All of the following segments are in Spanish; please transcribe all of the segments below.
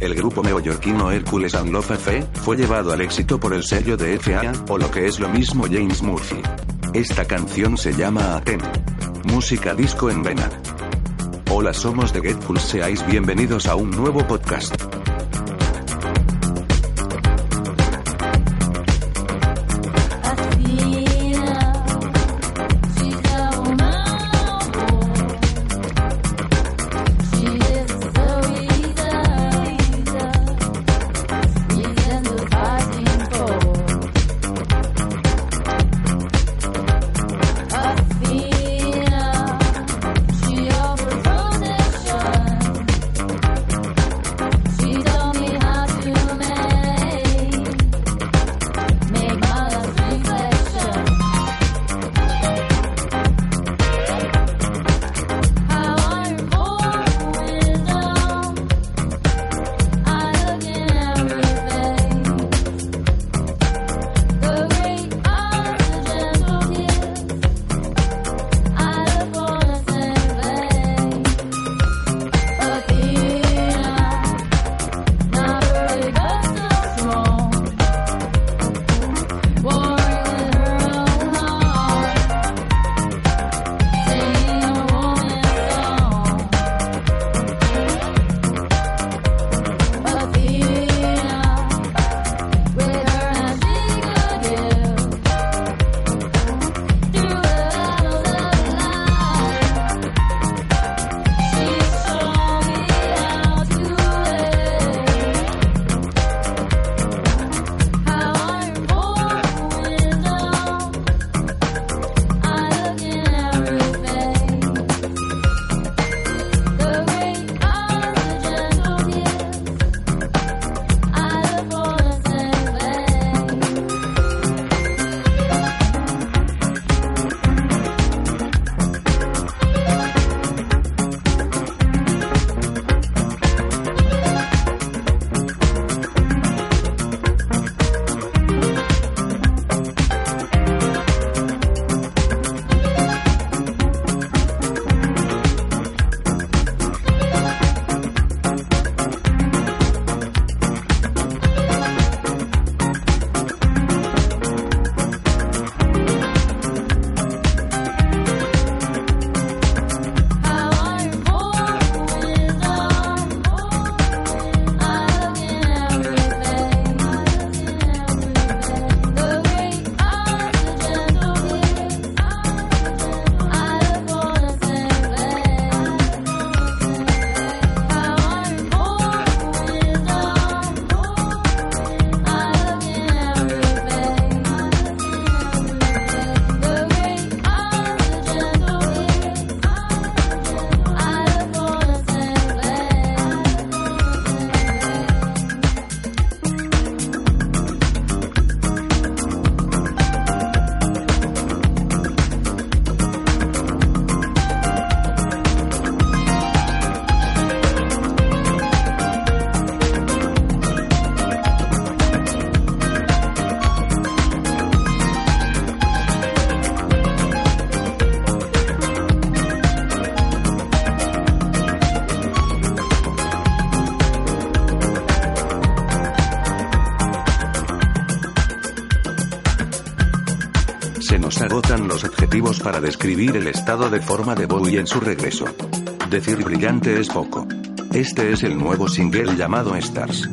El grupo neoyorquino Hercules and Love F fue llevado al éxito por el sello de FA, o lo que es lo mismo James Murphy. Esta canción se llama Aten. Música disco en vena. Hola somos de Get seáis bienvenidos a un nuevo podcast. Para describir el estado de forma de Bowie en su regreso. Decir brillante es poco. Este es el nuevo single llamado Stars.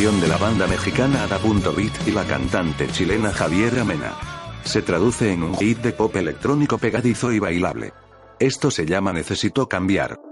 de la banda mexicana Ada.bit y la cantante chilena Javiera Mena. Se traduce en un hit de pop electrónico pegadizo y bailable. Esto se llama Necesito cambiar.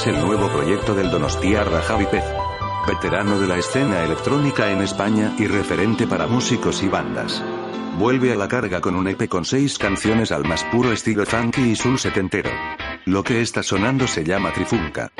es el nuevo proyecto del donostiarra Javi Pez. Veterano de la escena electrónica en España y referente para músicos y bandas. Vuelve a la carga con un EP con seis canciones al más puro estilo funky y soul setentero. Lo que está sonando se llama Trifunca.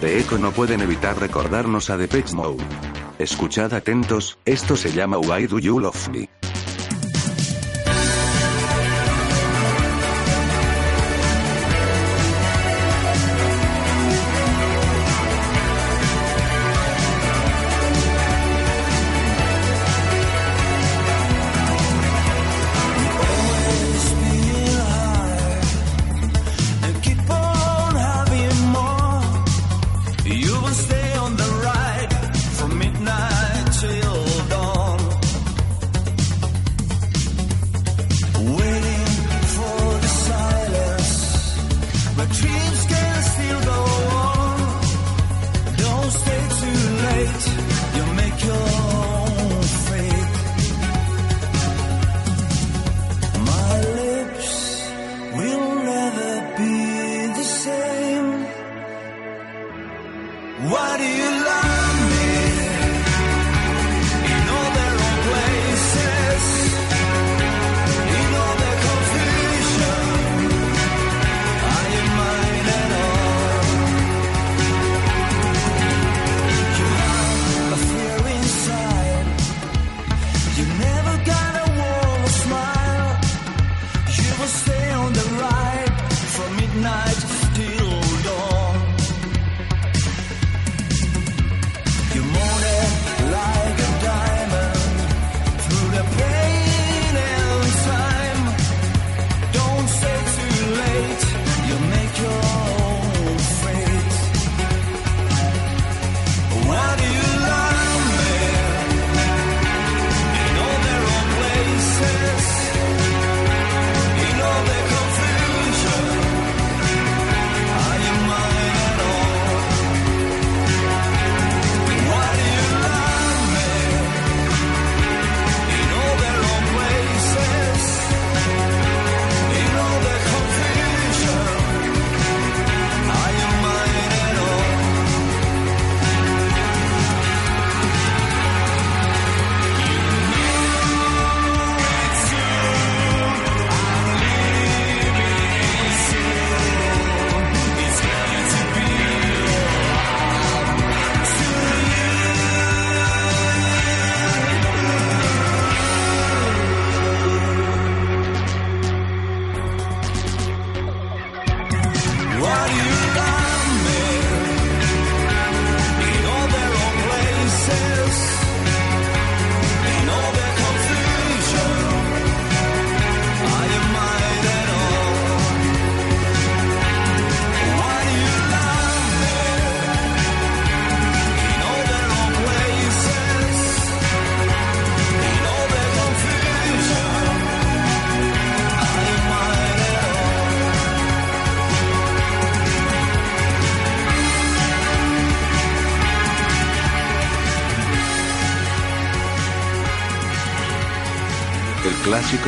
The Echo no pueden evitar recordarnos a Depeche Mode. Escuchad atentos, esto se llama Why Do You Love Me.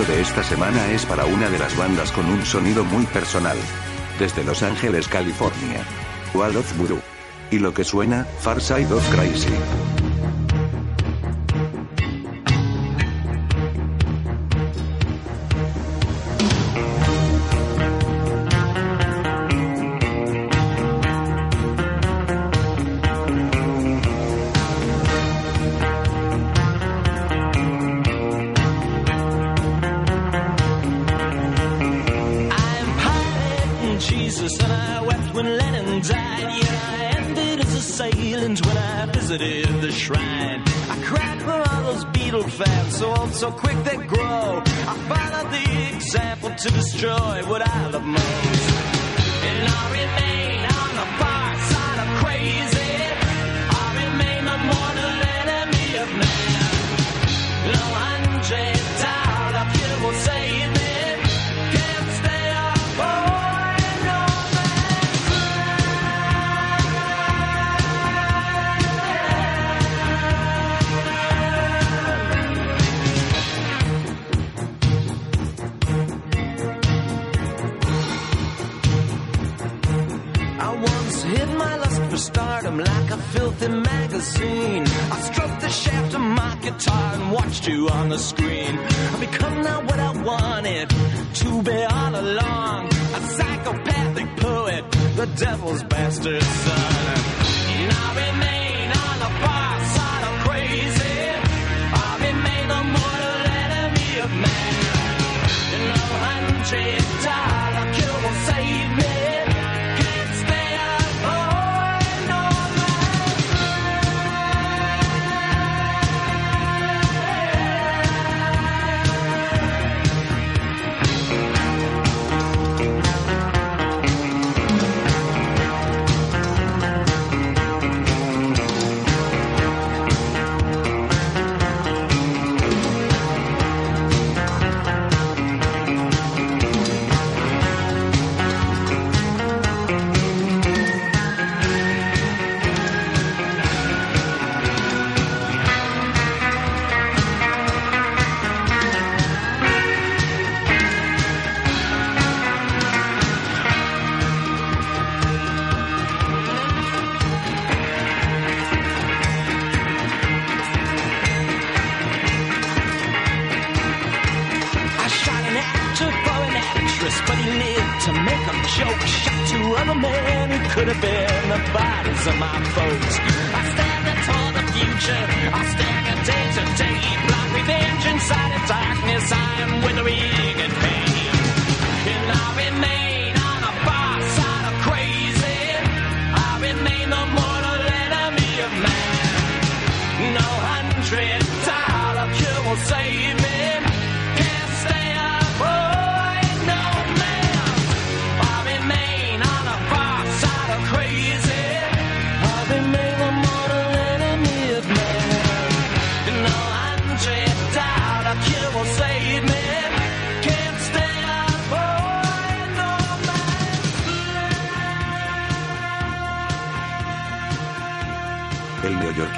De esta semana es para una de las bandas con un sonido muy personal. Desde Los Ángeles, California. Wall of Voodoo. Y lo que suena, Far Side of Crazy. Visited the shrine. I cried for all those beetle fans, so old, so quick they grow. I followed the example to destroy what I love most. And I remain filthy magazine. I stroked the shaft of my guitar and watched you on the screen. I've become now what I wanted to be all along. A psychopathic poet, the devil's bastard son. Other men who could have been the bodies of my folks. I stand toward the future. I stand a day to day. Black revenge inside darkness.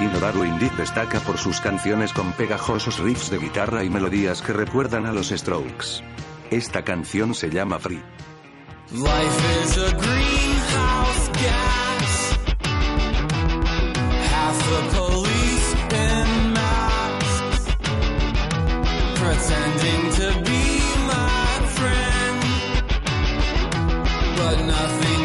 Neoyorquino Darwin Deep destaca por sus canciones con pegajosos riffs de guitarra y melodías que recuerdan a los Strokes. Esta canción se llama Free. Life is a greenhouse gas. Half police pretending to be my friend, but nothing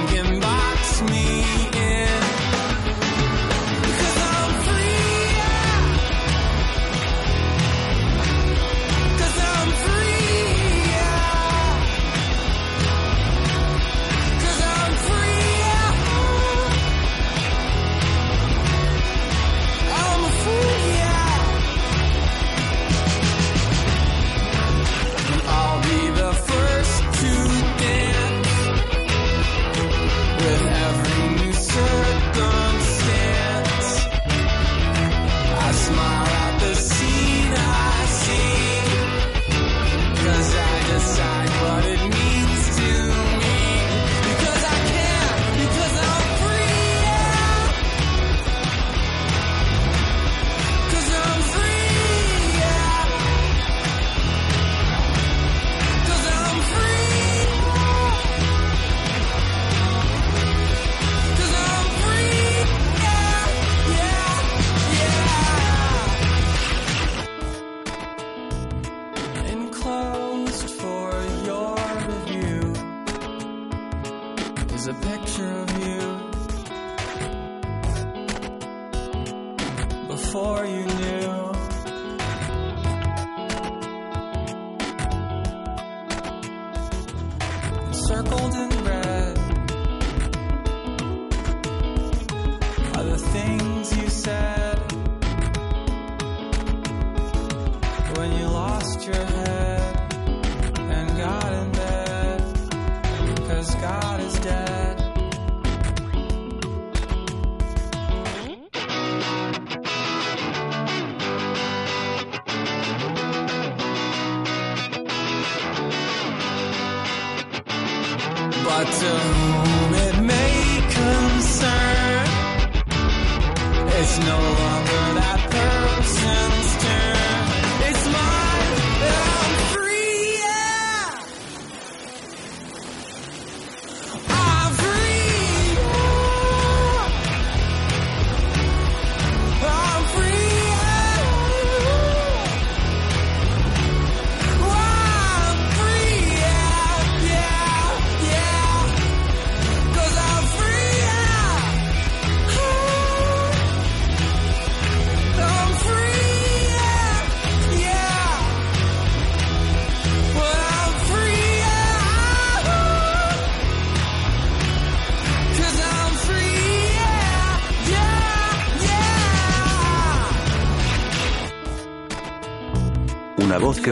a picture of you before you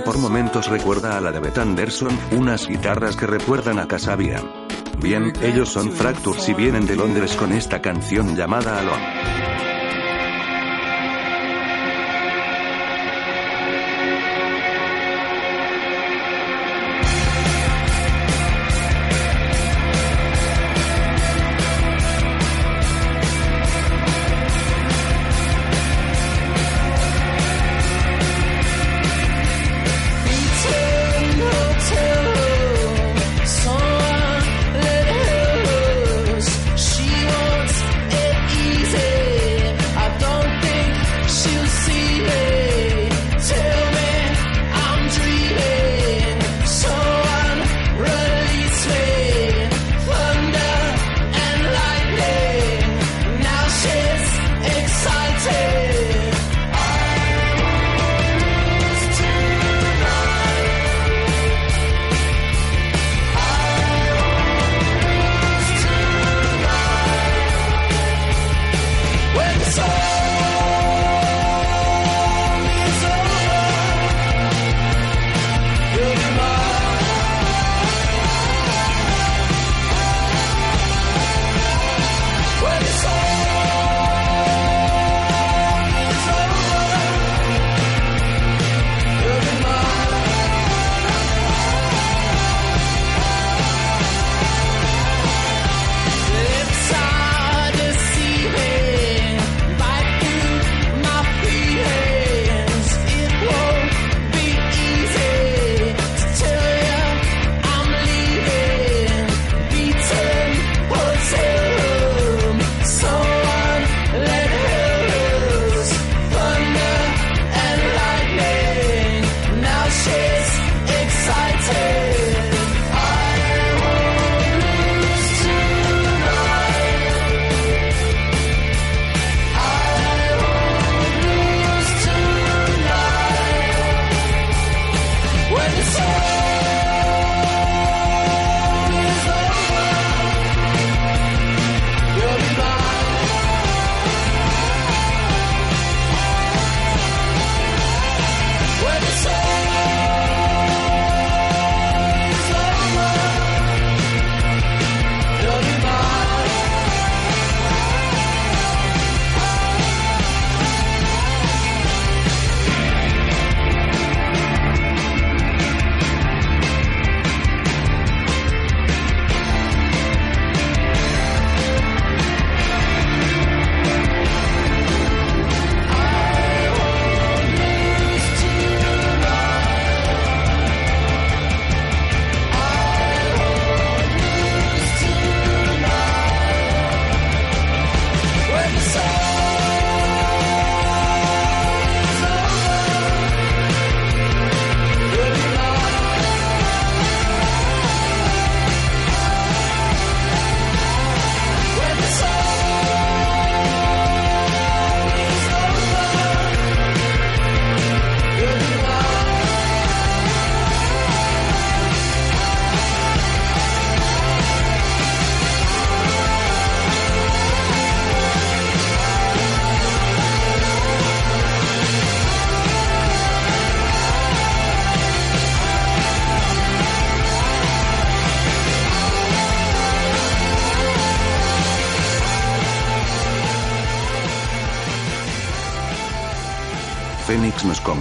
por momentos recuerda a la de Beth Anderson, unas guitarras que recuerdan a Casabian. Bien, ellos son Fractures y vienen de Londres con esta canción llamada Alone.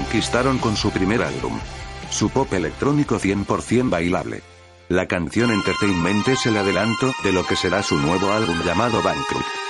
conquistaron con su primer álbum. Su pop electrónico 100% bailable. La canción Entertainment es el adelanto de lo que será su nuevo álbum llamado Bankrupt.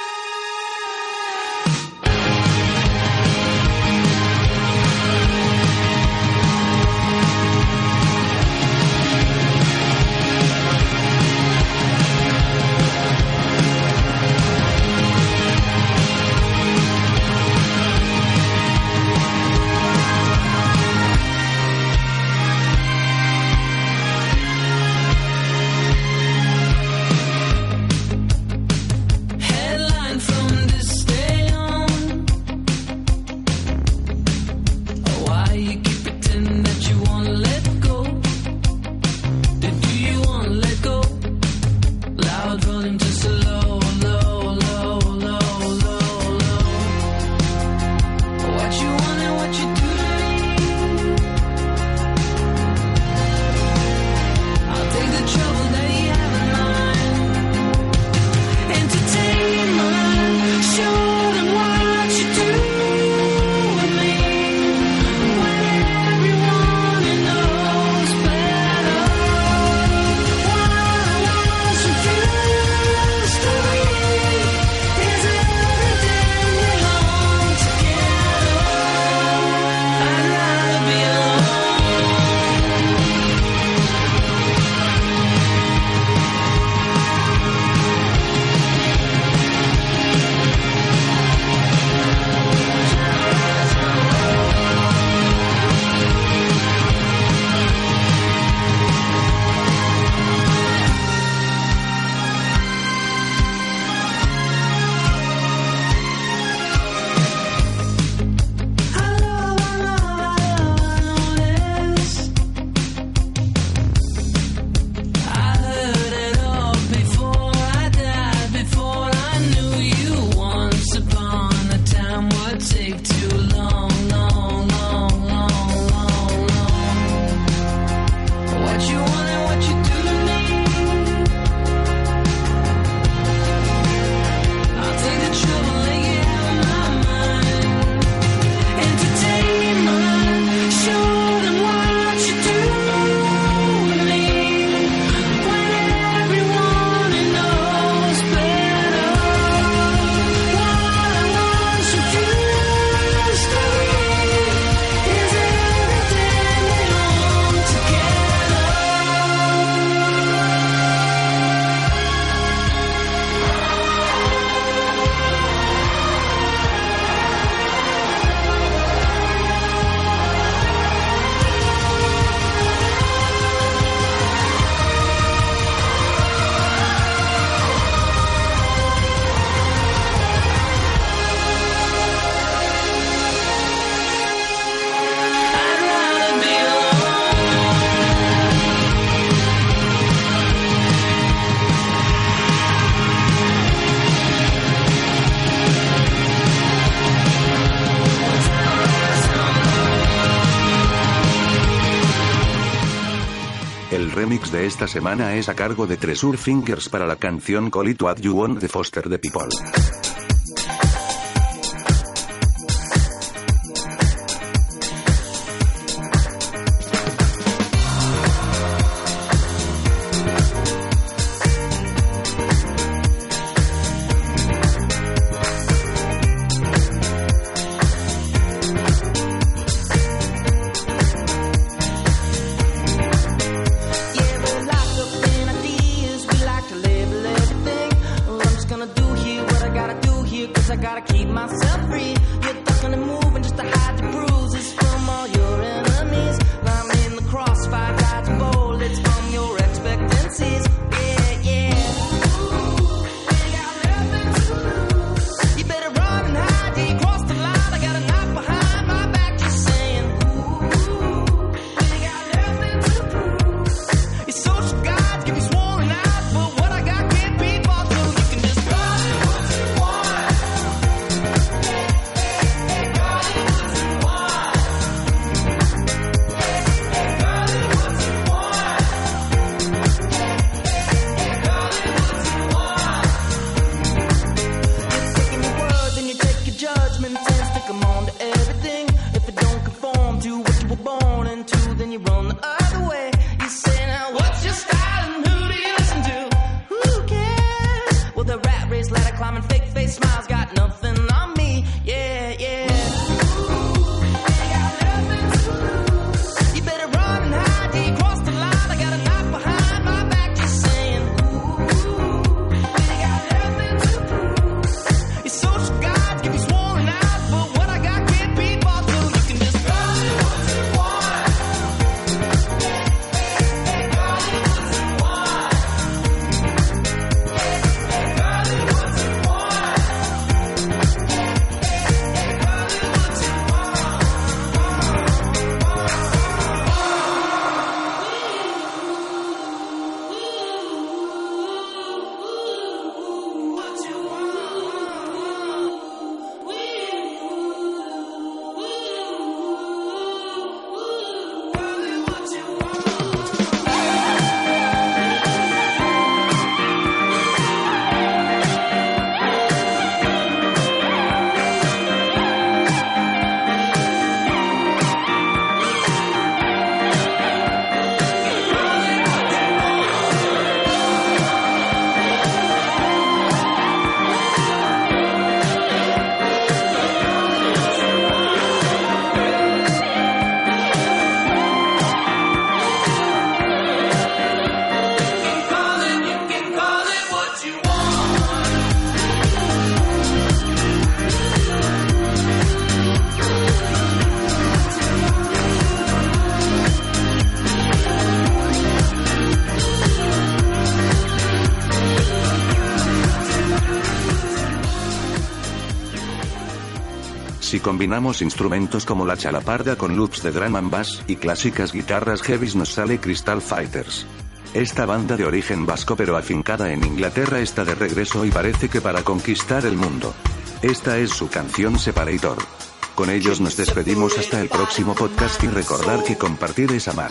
esta semana es a cargo de Treasure Fingers para la canción Call It What You Want de Foster the People. Combinamos instrumentos como la chalaparda con loops de drum and bass y clásicas guitarras heavies nos sale Crystal Fighters. Esta banda de origen vasco pero afincada en Inglaterra está de regreso y parece que para conquistar el mundo. Esta es su canción Separator. Con ellos nos despedimos hasta el próximo podcast y recordar que compartir es amar.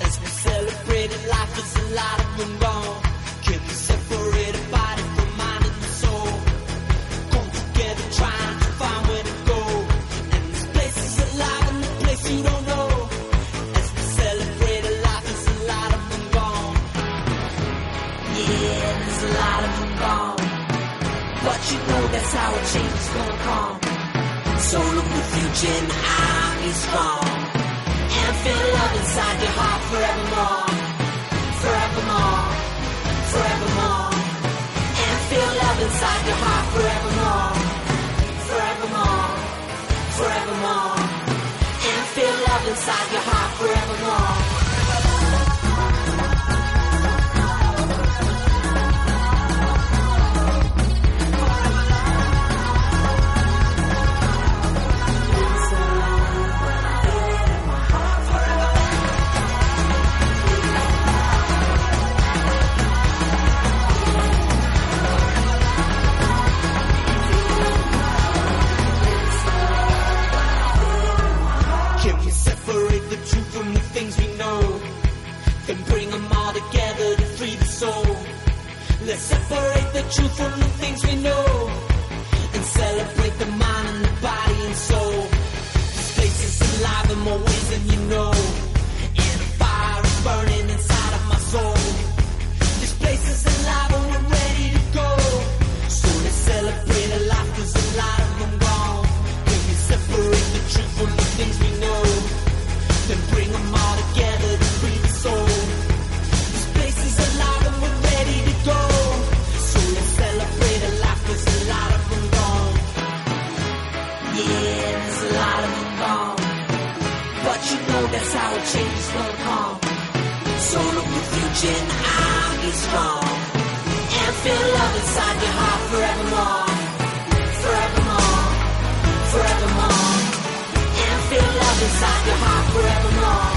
As we celebrate life as a lot of them gone. Can we separate a body from mind and soul? Come together trying to find where to go. And this place is alive in the place you don't know. As we celebrate life, there's a lot of them gone. Yeah, there's a lot of them gone. But you know that's how a change is gonna come. So look the future in the eye, strong. Feel love inside your heart forevermore. Forevermore. Forevermore. And feel love inside your heart forevermore. Forevermore. Forevermore. And feel love inside your heart forevermore. Can we separate the truth from the things we know? Then bring them all together to free the soul. Let's separate the truth from the things we know. And celebrate the eye, be strong. And feel love inside your heart forevermore. Forevermore. Forevermore. And feel love inside your heart forevermore.